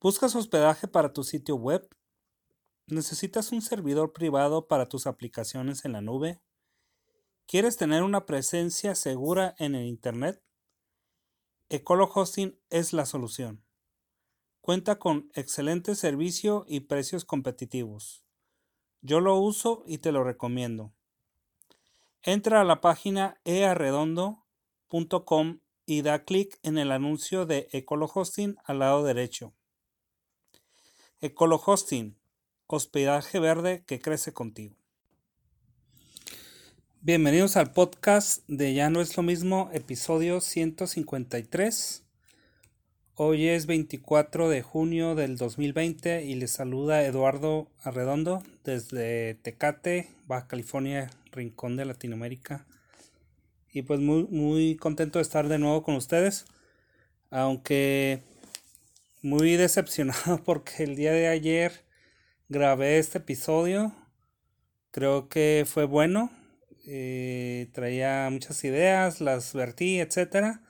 ¿Buscas hospedaje para tu sitio web? ¿Necesitas un servidor privado para tus aplicaciones en la nube? ¿Quieres tener una presencia segura en el Internet? Ecolo Hosting es la solución. Cuenta con excelente servicio y precios competitivos. Yo lo uso y te lo recomiendo. Entra a la página earredondo.com y da clic en el anuncio de Ecolo Hosting al lado derecho. Ecolo Hosting, hospedaje verde que crece contigo. Bienvenidos al podcast de Ya no es lo mismo, episodio 153. Hoy es 24 de junio del 2020 y les saluda Eduardo Arredondo desde Tecate, Baja California, rincón de Latinoamérica. Y pues muy, muy contento de estar de nuevo con ustedes. Aunque muy decepcionado porque el día de ayer grabé este episodio. Creo que fue bueno. Eh, traía muchas ideas, las vertí, etcétera.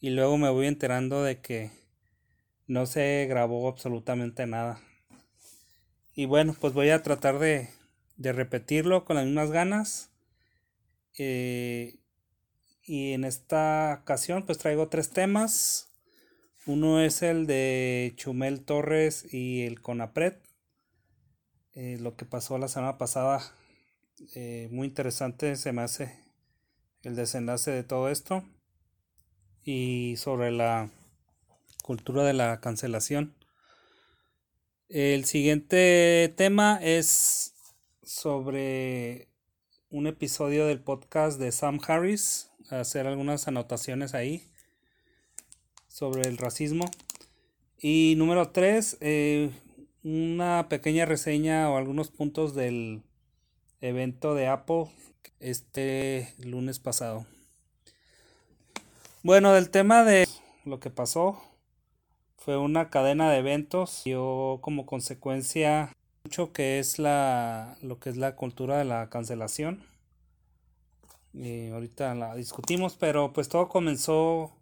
Y luego me voy enterando de que no se grabó absolutamente nada. Y bueno, pues voy a tratar de, de repetirlo con las mismas ganas. Eh, y en esta ocasión pues traigo tres temas. Uno es el de Chumel Torres y el CONAPRED. Eh, lo que pasó la semana pasada, eh, muy interesante se me hace el desenlace de todo esto. Y sobre la cultura de la cancelación. El siguiente tema es sobre un episodio del podcast de Sam Harris, hacer algunas anotaciones ahí sobre el racismo. Y número 3, eh, una pequeña reseña o algunos puntos del evento de Apple este lunes pasado. Bueno, del tema de lo que pasó fue una cadena de eventos dio como consecuencia mucho que es la lo que es la cultura de la cancelación. Y ahorita la discutimos, pero pues todo comenzó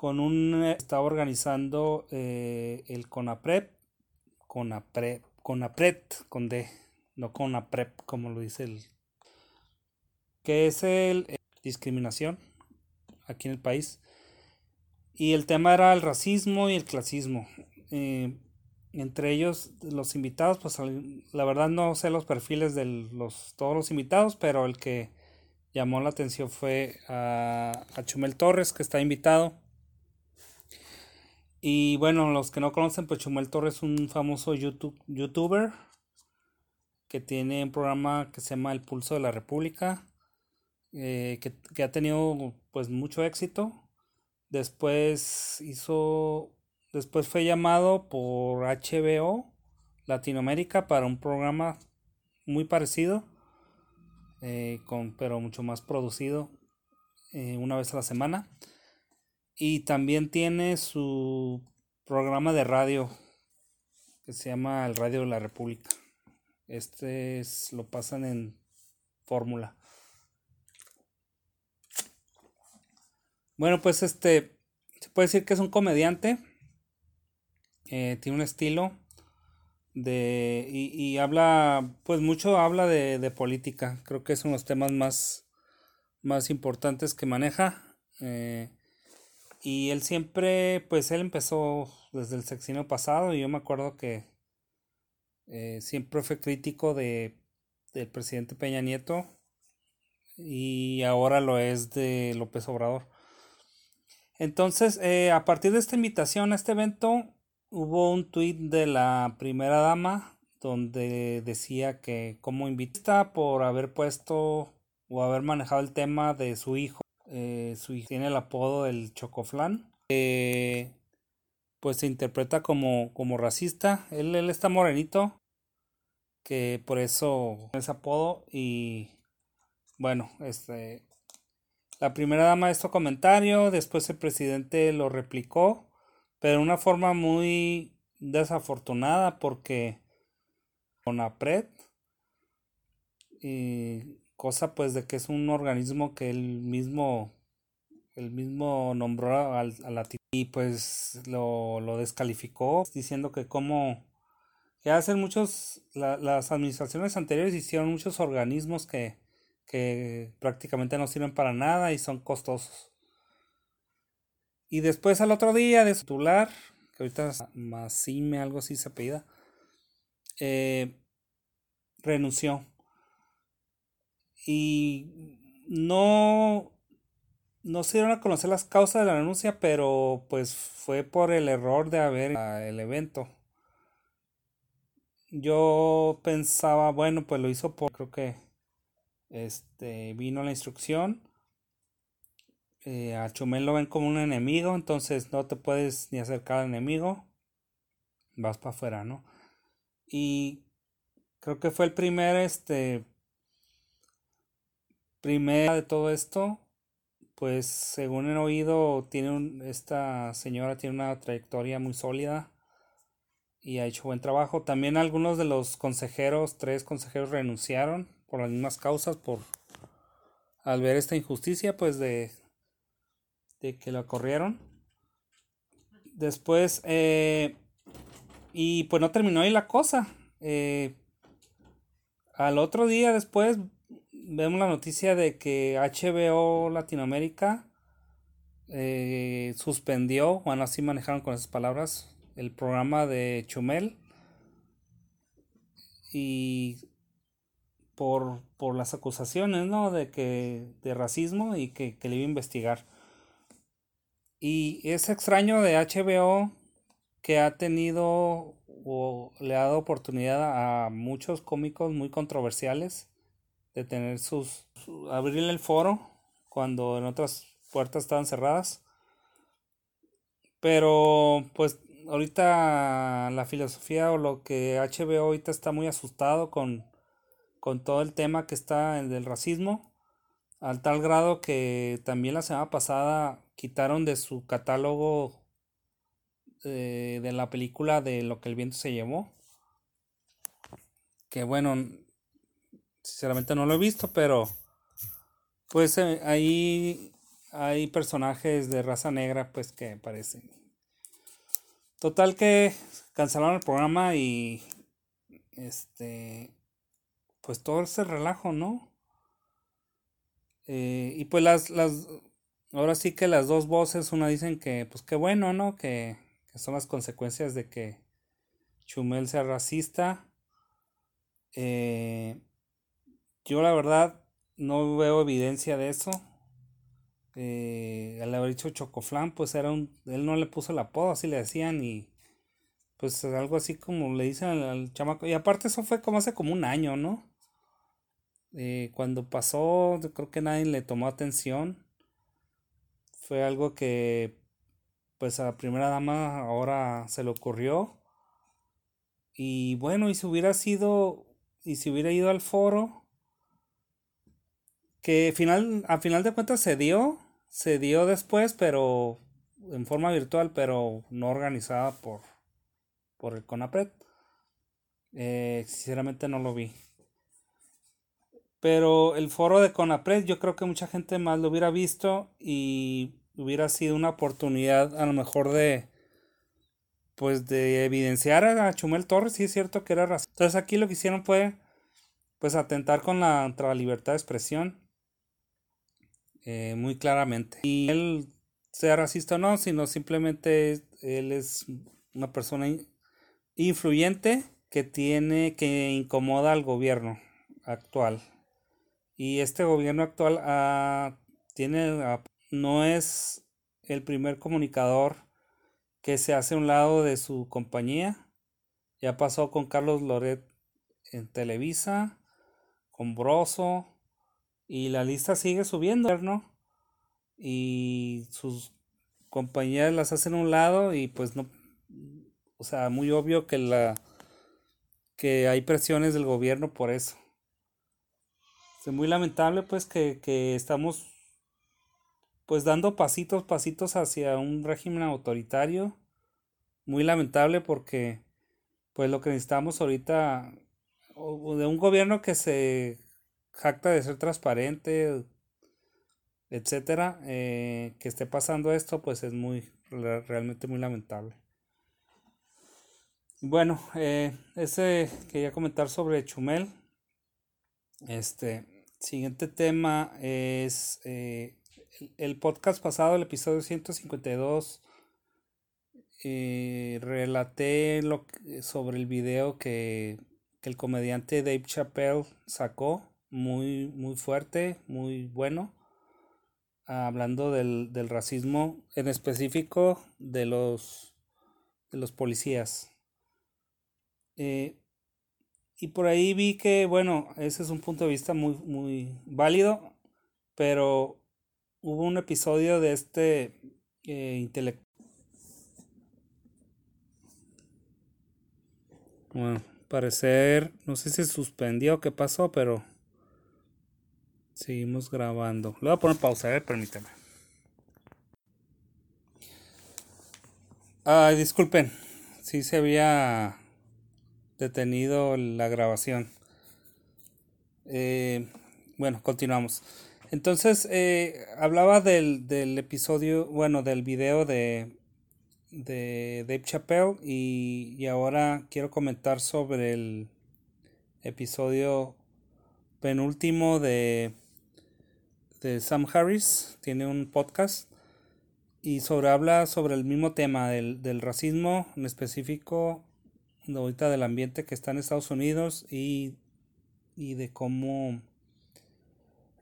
con un eh, estaba organizando eh, el CONAPREP, CONAPREP, CONAPRED con D, no CONAPREP como lo dice el que es el eh, discriminación aquí en el país. Y el tema era el racismo y el clasismo. Entre ellos los invitados pues la verdad no sé los perfiles de los todos los invitados pero el que llamó la atención fue a, a Chumel Torres que está invitado y bueno, los que no conocen, pues Chumel Torres es un famoso YouTube, youtuber que tiene un programa que se llama El Pulso de la República, eh, que, ha tenido pues mucho éxito. Después hizo, después fue llamado por HBO Latinoamérica para un programa muy parecido, eh, con, pero mucho más producido eh, una vez a la semana. Y también tiene su programa de radio que se llama El Radio de la República. Este lo pasan en fórmula. Bueno, pues este se puede decir que es un comediante. Eh, tiene un estilo de y, habla pues mucho habla de, política. Creo que es uno de los temas más más importantes que maneja. Eh, y él siempre, pues él empezó desde el sexenio pasado y yo me acuerdo que eh, siempre fue crítico de, del presidente Peña Nieto y ahora lo es de López Obrador. Entonces, eh, a partir de esta invitación a este evento, hubo un tuit de la primera dama donde decía que como invita por haber puesto o haber manejado el tema de su hijo eh, su hijo tiene el apodo del Chocoflan. pues se interpreta como, como racista. Él, él está morenito. Que por eso ese apodo. Y bueno, este. La primera dama de este comentario. Después el presidente lo replicó. Pero de una forma muy desafortunada. Porque. Con APRED. Y cosa pues de que es un organismo que él mismo, el mismo nombró al, a la y pues lo, lo descalificó diciendo que como que hacen muchos, las administraciones anteriores hicieron muchos organismos que, que prácticamente no sirven para nada y son costosos. Y después al otro día de titular, que ahorita Masime, algo así se apellida, eh, renunció. Y no, no se dieron a conocer las causas de la renuncia, pero pues fue por el error de haber el evento yo pensaba, bueno, pues lo hizo por, creo que, este, vino la instrucción. Eh, a Chumel lo ven como un enemigo, entonces no te puedes ni acercar al enemigo. Vas para afuera, ¿no? Y creo que fue el primer, este, primera de todo esto. Pues según he oído, tiene un, esta señora tiene una trayectoria muy sólida y ha hecho buen trabajo. También algunos de los consejeros, tres consejeros renunciaron por las mismas causas, por al ver esta injusticia, pues de, de que lo corrieron. Después, eh, y pues no terminó ahí la cosa. Eh, al otro día después vemos la noticia de que HBO Latinoamérica eh, suspendió, bueno, así manejaron con esas palabras, el programa de Chumel y por, por las acusaciones, ¿no? De que de racismo y que, que le iba a investigar. Y es extraño de HBO que ha tenido o le ha dado oportunidad a muchos cómicos muy controversiales de tener sus abrirle el foro cuando en otras puertas estaban cerradas. Pero pues ahorita la filosofía o lo que HBO ahorita está muy asustado con, con todo el tema que está el del racismo, al tal grado que también la semana pasada quitaron de su catálogo eh, de la película de lo que el viento se llevó. Que bueno, sinceramente no lo he visto, pero pues eh, ahí hay personajes de raza negra pues que parecen Total que cancelaron el programa y este pues todo ese relajo, ¿no? Eh, y pues las, las ahora sí que las dos voces, una dicen que pues qué bueno, ¿no? Que, que son las consecuencias de que Chumel sea racista. Eh, yo la verdad no veo evidencia de eso eh, al haber dicho Chocoflan, pues era un, él no le puso el apodo, así le decían y pues algo así como le dicen al, chamaco. Y aparte eso fue como hace como un año, ¿no? Eh, cuando pasó, creo que nadie le tomó atención. Fue algo que pues a la primera dama ahora se le ocurrió. Y bueno, y si hubiera sido, y si hubiera ido al foro, que final, a final de cuentas se dio, se dio después, pero en forma virtual, pero no organizada por, por el CONAPRED. Eh, sinceramente no lo vi. Pero el foro de CONAPRED yo creo que mucha gente más lo hubiera visto y hubiera sido una oportunidad a lo mejor de pues de evidenciar a Chumel Torres, sí es cierto que era racista. Entonces aquí lo que hicieron fue pues atentar contra la libertad de expresión eh, muy claramente. Y él sea racista o no, sino simplemente él es una persona influyente que tiene que incomoda al gobierno actual. Y este gobierno actual ah, tiene ah, no es el primer comunicador que se hace a un lado de su compañía. Ya pasó con Carlos Loret en Televisa, con Broso, y la lista sigue subiendo, ¿no? Y sus compañías las hacen a un lado y pues no, o sea, muy obvio que la que hay presiones del gobierno por eso. Es muy lamentable pues que, que estamos pues dando pasitos, pasitos hacia un régimen autoritario. Muy lamentable porque pues lo que necesitamos ahorita de un gobierno que se jacta de ser transparente, etcétera, eh, que esté pasando esto, pues es muy, realmente muy lamentable. Bueno, eh, ese quería comentar sobre Chumel. Este siguiente tema es eh, el, podcast pasado, el episodio 152. Eh, relaté lo, sobre el video que, que el comediante Dave Chappelle sacó, muy, muy fuerte, muy bueno hablando del, del, racismo, en específico de los, de los policías. Eh, y por ahí vi que, bueno, ese es un punto de vista muy, muy válido, pero hubo un episodio de este eh, intelectual. Bueno, parecer, no sé si suspendió o qué pasó, pero Seguimos grabando. Le voy a poner pausa, a ver, permíteme. Ay, disculpen. Sí se había detenido la grabación. Eh, bueno, continuamos. Entonces, eh, hablaba del, del, episodio, bueno, del video de, de Dave Chappelle y, y ahora quiero comentar sobre el episodio penúltimo de de Sam Harris, tiene un podcast y sobre habla sobre el mismo tema del, del racismo, en específico de ahorita del ambiente que está en Estados Unidos y, y de cómo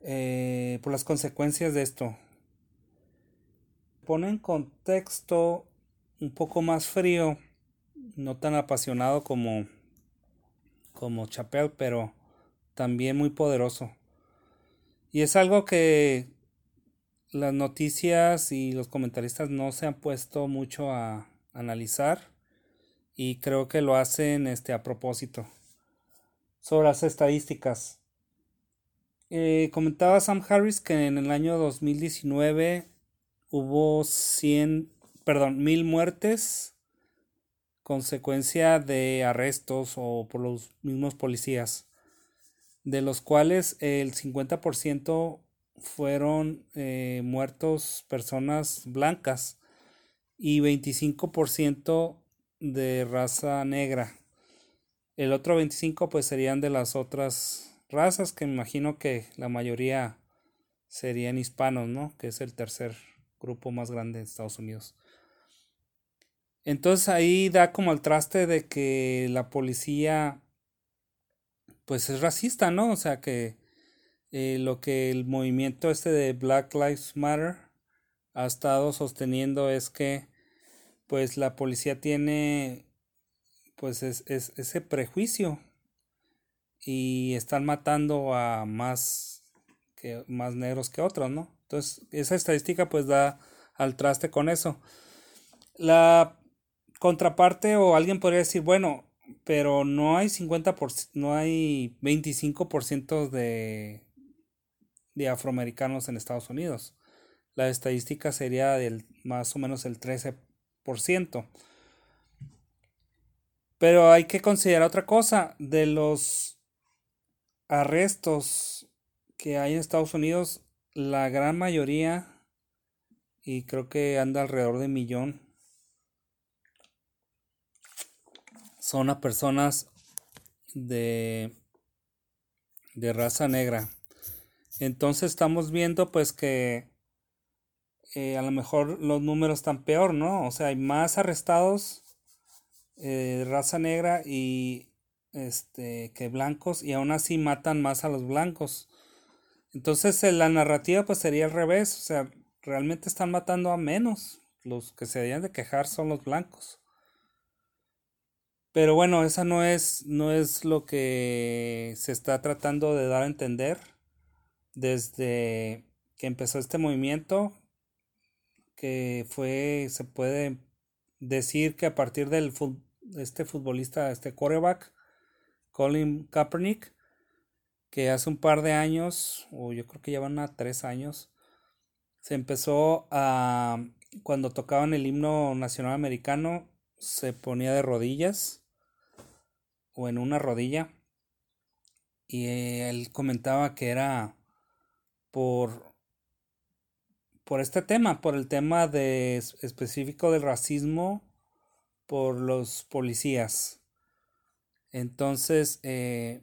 eh, por las consecuencias de esto. Pone en contexto un poco más frío, no tan apasionado como como Chapel, pero también muy poderoso. Y es algo que las noticias y los comentaristas no se han puesto mucho a analizar y creo que lo hacen este a propósito. Sobre las estadísticas. Eh, comentaba Sam Harris que en el año 2019 hubo 100, perdón, mil muertes consecuencia de arrestos o por los mismos policías de los cuales el 50% fueron eh, muertos personas blancas y 25% de raza negra. El otro 25% pues serían de las otras razas que me imagino que la mayoría serían hispanos, ¿no? Que es el tercer grupo más grande de Estados Unidos. Entonces ahí da como el traste de que la policía pues es racista, ¿no? O sea que eh, lo que el movimiento este de Black Lives Matter ha estado sosteniendo es que pues la policía tiene pues es, ese prejuicio y están matando a más que más negros que otros, ¿no? Entonces, esa estadística pues da al traste con eso. La contraparte o alguien podría decir, bueno, pero no hay 50%, no hay 25% de, de afroamericanos en Estados Unidos. La estadística sería del más o menos el 13%. Pero hay que considerar otra cosa, de los arrestos que hay en Estados Unidos, la gran mayoría, y creo que anda alrededor de millón, son a personas de, de raza negra. Entonces estamos viendo pues que eh, a lo mejor los números están peor, ¿no? O sea, hay más arrestados eh, de raza negra y este que blancos y aún así matan más a los blancos. Entonces la narrativa pues sería al revés, o sea, realmente están matando a menos. Los que se deberían de quejar son los blancos. Pero bueno, esa no es, no es lo que se está tratando de dar a entender desde que empezó este movimiento, que fue, se puede decir que a partir del este futbolista, este quarterback, Colin Kaepernick, que hace un par de años, o yo creo que ya van a tres años, se empezó a, cuando tocaban el himno nacional americano, se ponía de rodillas o en una rodilla y él comentaba que era por por este tema, por el tema de específico del racismo por los policías. Entonces, eh,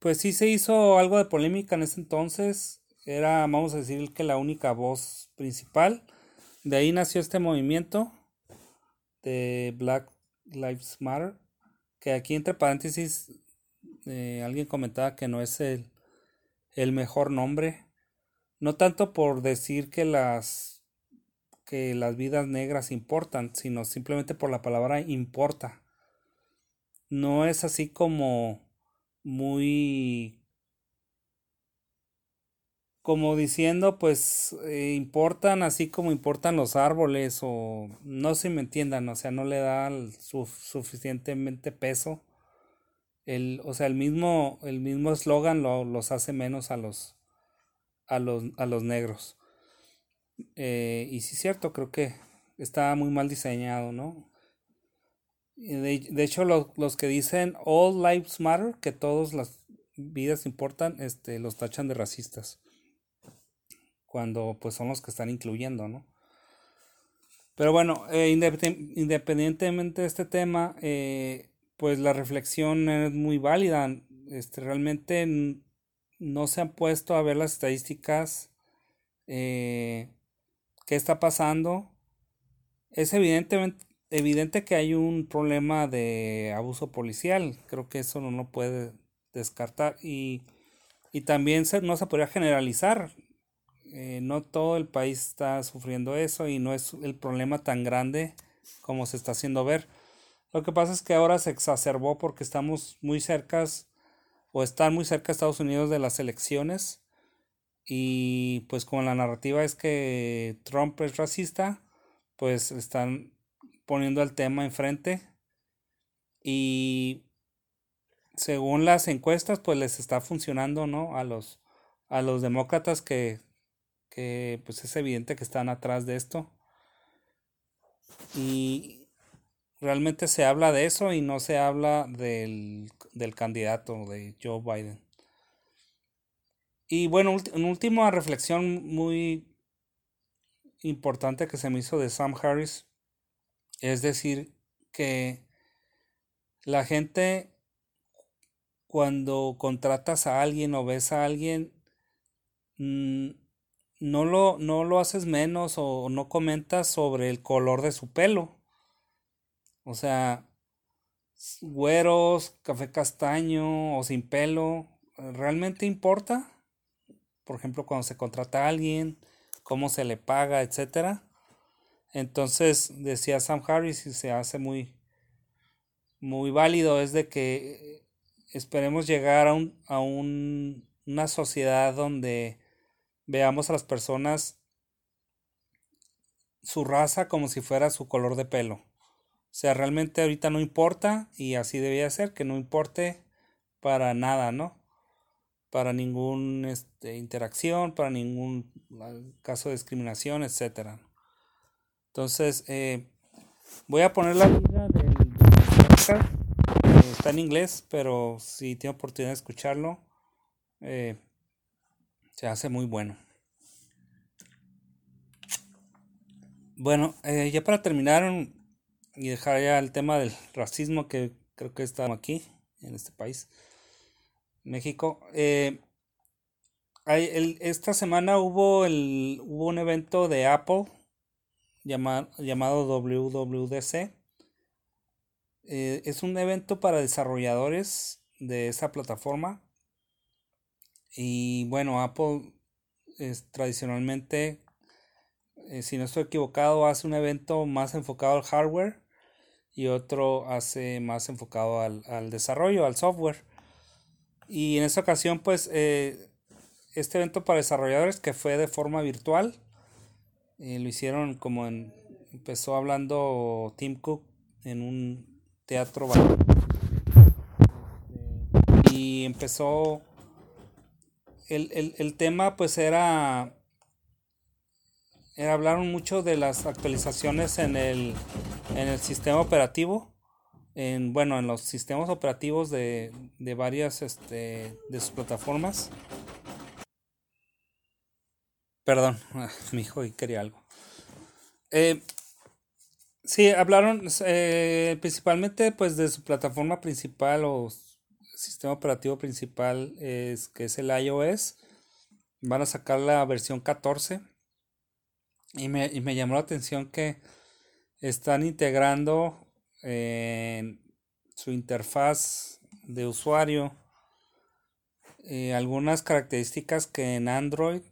pues sí se hizo algo de polémica en ese entonces. Era, vamos a decir, que la única voz principal. De ahí nació este movimiento de Black Lives Matter. Que aquí entre paréntesis eh, alguien comentaba que no es el, el mejor nombre. No tanto por decir que las que las vidas negras importan, sino simplemente por la palabra importa. No es así como muy como diciendo pues eh, importan así como importan los árboles o no se me entiendan, o sea, no le da suficientemente peso. El, o sea, el mismo el mismo eslogan lo, los hace menos a los a los a los negros. Eh, y sí es cierto, creo que está muy mal diseñado, ¿no? De, de hecho, los que dicen All Lives Matter, que todas las vidas importan, este, los tachan de racistas. Cuando pues son los que están incluyendo, ¿no? Pero bueno, eh, independientemente de este tema, eh, pues la reflexión es muy válida. Este, realmente no se han puesto a ver las estadísticas eh, qué está pasando. Es evidentemente evidente que hay un problema de abuso policial. Creo que eso no lo puede descartar. Y, y también se, no se podría generalizar. Eh, no todo el país está sufriendo eso y no es el problema tan grande como se está haciendo ver. Lo que pasa es que ahora se exacerbó porque estamos muy cercas o están muy cerca Estados Unidos de las elecciones y pues como la narrativa es que Trump es racista, pues están poniendo el tema enfrente y según las encuestas pues les está funcionando, ¿no? A los a los demócratas que que pues es evidente que están atrás de esto. Y realmente se habla de eso y no se habla del, del candidato de Joe Biden. Y bueno, una última reflexión muy importante que se me hizo de Sam Harris es decir que la gente cuando contratas a alguien o ves a alguien mm, no lo, no lo haces menos o no comentas sobre el color de su pelo. O sea, güeros, café castaño o sin pelo, ¿realmente importa? por ejemplo, cuando se contrata a alguien, cómo se le paga, etcétera. Entonces, decía Sam Harris y se hace muy muy válido es de que esperemos llegar a un, a un, una sociedad donde veamos a las personas su raza como si fuera su color de pelo. O sea, realmente ahorita no importa y así debía ser, que no importe para nada, ¿no? para ningún este, interacción, para ningún caso de discriminación, etcétera. Entonces, eh, voy a poner la liga del, eh, está en inglés, pero si tiene oportunidad de escucharlo, eh, se hace muy bueno. Bueno, ya para terminar y dejar ya el tema del racismo que creo que está aquí en este país. México. Eh, esta semana hubo, el, hubo un evento de Apple llamado WWDC. Eh, es un evento para desarrolladores de esa plataforma. Y bueno, Apple es tradicionalmente, eh, si no estoy equivocado, hace un evento más enfocado al hardware y otro hace más enfocado al desarrollo, al software. Y en esta ocasión, pues, eh, este evento para desarrolladores que fue de forma virtual, eh, lo hicieron como en, empezó hablando Tim Cook en un teatro. Y empezó, el, el, el tema pues era, hablaron mucho de las actualizaciones en el, en el sistema operativo en bueno en los sistemas operativos de, de varias este, de sus plataformas Perdón, mi hijo quería algo. Eh, sí, hablaron eh, principalmente pues de su plataforma principal o sistema operativo principal es que es el iOS. Van a sacar la versión 14. Y me, y me llamó la atención que están integrando en su interfaz de usuario eh, algunas características que en Android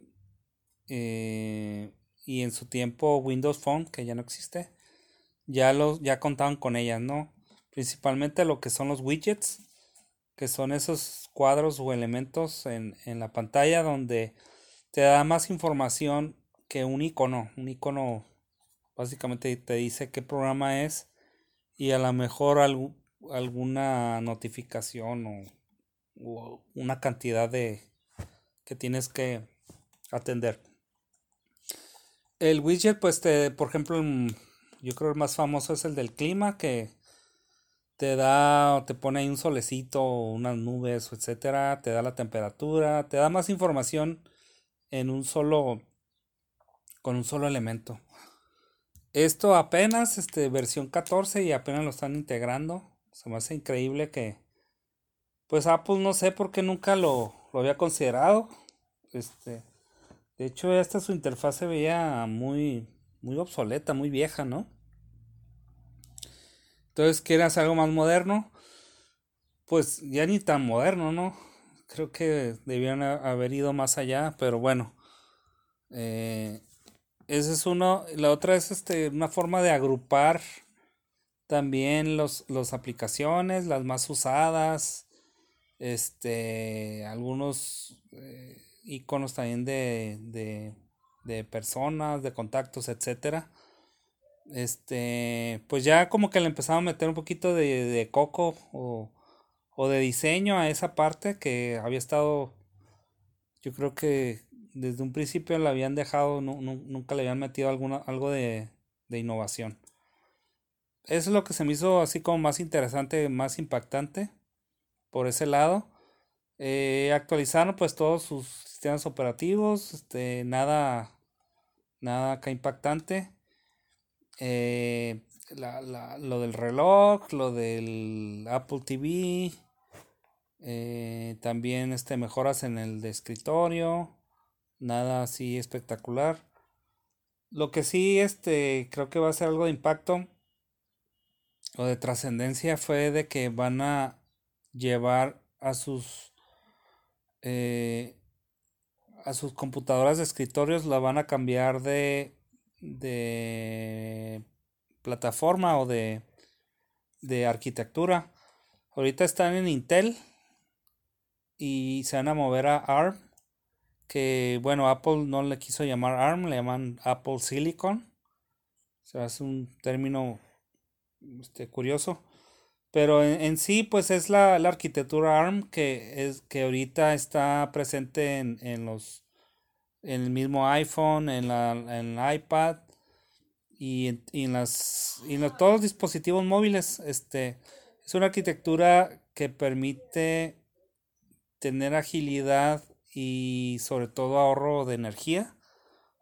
eh, y en su tiempo Windows Phone, que ya no existe, ya, los, ya contaban con ellas, ¿no? Principalmente lo que son los widgets, que son esos cuadros o elementos en, en la pantalla donde te da más información que un icono. Un icono básicamente te dice qué programa es y a lo mejor alguna notificación o, o, una cantidad de que tienes que atender. El widget, pues, te, por ejemplo, yo creo el más famoso es el del clima, que te da, te pone ahí un solecito, unas nubes, etcétera, te da la temperatura, te da más información en un solo, con un solo elemento. Esto apenas, este, versión 14 y apenas lo están integrando. Se me hace increíble que, pues Apple no sé por qué nunca lo, lo había considerado. Este, de hecho, esta su interfaz se veía muy, muy obsoleta, muy vieja, ¿no? Entonces, ¿quieres algo más moderno? Pues ya ni tan moderno, ¿no? Creo que debían haber ido más allá, pero bueno. Eh, ese es uno. La otra es este, una forma de agrupar también los, las aplicaciones, las más usadas. Este, algunos. Eh, iconos también de, de, de personas, de contactos, etcétera. Este, pues ya como que le empezaba a meter un poquito de, de coco o, o de diseño a esa parte que había estado, yo creo que desde un principio la habían dejado, no, nunca le habían metido alguna, algo de, de innovación. Es lo que se me hizo así como más interesante, más impactante por ese lado. Eh, actualizaron pues todos sus sistemas operativos, este, nada, nada acá impactante. Eh, la, la, lo del reloj, lo del Apple TV, eh, también este, mejoras en el de escritorio, nada así espectacular. Lo que sí este, creo que va a ser algo de impacto o de trascendencia fue de que van a llevar a sus eh, a sus computadoras de escritorios la van a cambiar de, de plataforma o de, de arquitectura. Ahorita están en Intel y se van a mover a ARM. Que bueno, Apple no le quiso llamar ARM, le llaman Apple Silicon. O sea, es un término este, curioso. Pero en, sí, pues es la, arquitectura ARM que es que ahorita está presente en, en los en el mismo iPhone, en la en el iPad y en, las y en todos los dispositivos móviles. Este es una arquitectura que permite tener agilidad y sobre todo ahorro de energía,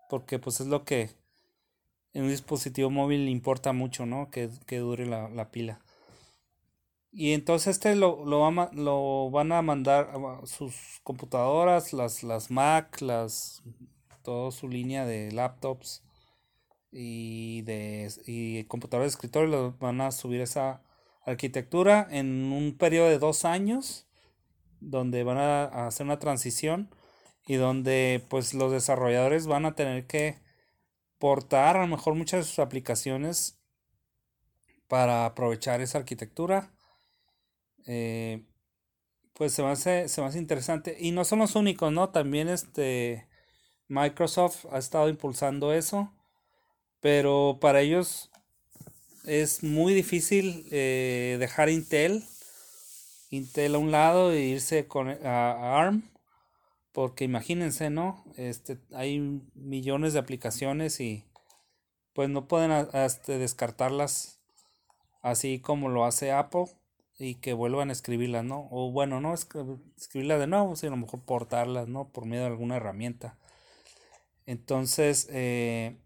porque pues es lo que en un dispositivo móvil importa mucho, ¿no? Que, dure la, la pila. Y entonces este lo, lo, lo van a mandar sus computadoras, las, las Mac, las, toda su línea de laptops y de y computadores de escritorio, lo van a subir esa arquitectura en un periodo de dos años, donde van a, hacer una transición y donde pues los desarrolladores van a tener que portar a lo mejor muchas de sus aplicaciones para aprovechar esa arquitectura eh, pues se me, hace, se interesante. Y no son los únicos, ¿no? También este Microsoft ha estado impulsando eso. Pero para ellos es muy difícil eh, dejar Intel, Intel a un lado e irse con, a, ARM. Porque imagínense, ¿no? Este, hay millones de aplicaciones y pues no pueden este, descartarlas así como lo hace Apple y que vuelvan a escribirlas, ¿no? O bueno, no escribirlas de nuevo, sino a lo mejor portarlas, ¿no? Por medio de alguna herramienta. Entonces, eh,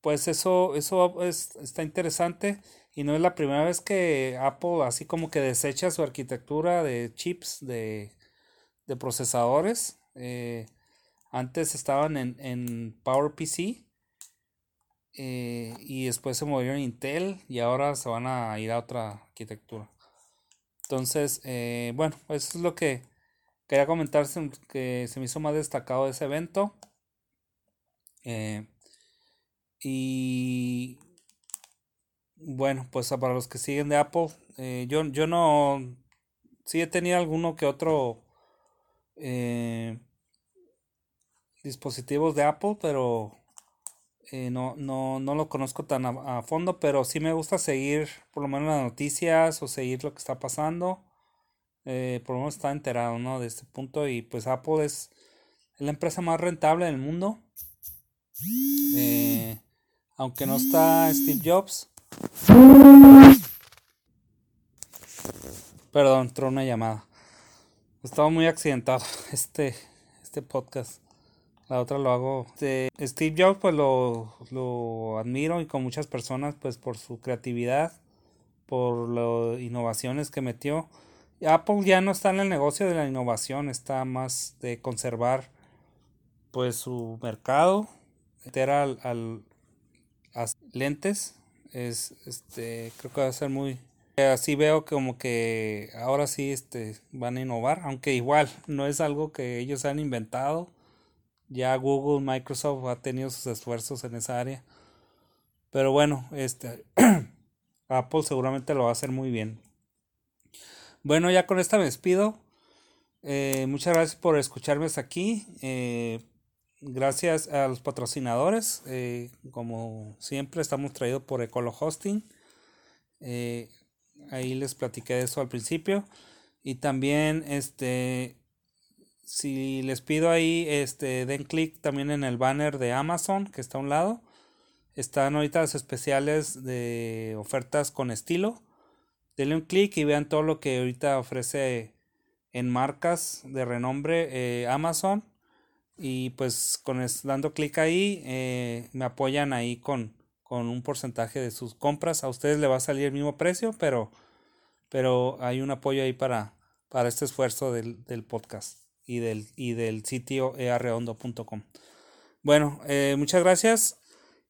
pues eso, eso es, está interesante y no es la primera vez que Apple así como que desecha su arquitectura de chips, de, de procesadores. Eh, antes estaban en, en PowerPC eh, y después se movieron a Intel y ahora se van a ir a otra arquitectura. Entonces, eh, bueno, eso es lo que quería comentar que se me hizo más destacado de ese evento. Eh, y bueno, pues para los que siguen de Apple, yo, yo no, sí he tenido alguno que otro dispositivos de Apple, pero eh, no, no, no lo conozco tan a, fondo, pero sí me gusta seguir por lo menos las noticias o seguir lo que está pasando. Eh, por lo menos está enterado, ¿no? De este punto. Y pues Apple es, la empresa más rentable del mundo. Eh, aunque no está Steve Jobs. Perdón, entró una llamada. Estaba muy accidentado este, este podcast. La otra lo hago. De Steve Jobs, pues lo, lo admiro y con muchas personas, pues por su creatividad, por las innovaciones que metió. Apple ya no está en el negocio de la innovación, está más de conservar pues su mercado, meter al, al a lentes es este creo que va a ser muy así veo como que ahora sí este van a innovar, aunque igual no es algo que ellos han inventado ya Google, Microsoft ha tenido sus esfuerzos en esa área. Pero bueno, este Apple seguramente lo va a hacer muy bien. Bueno, ya con esta me despido. Eh, muchas gracias por escucharme aquí. Eh, gracias a los patrocinadores. Eh, como siempre, estamos traídos por Ecolo Hosting. ahí les platiqué de eso al principio. Y también este si les pido ahí, este, den clic también en el banner de Amazon que está a un lado. Están ahorita las especiales de ofertas con estilo. Denle un clic y vean todo lo que ahorita ofrece en marcas de renombre eh, Amazon. Y pues con dando clic ahí eh, me apoyan ahí con, con un porcentaje de sus compras. A ustedes le va a salir el mismo precio, pero, pero hay un apoyo ahí para, para este esfuerzo del, del podcast y del, y del sitio earredondo.com. Bueno, eh, muchas gracias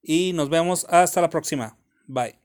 y nos vemos hasta la próxima. Bye.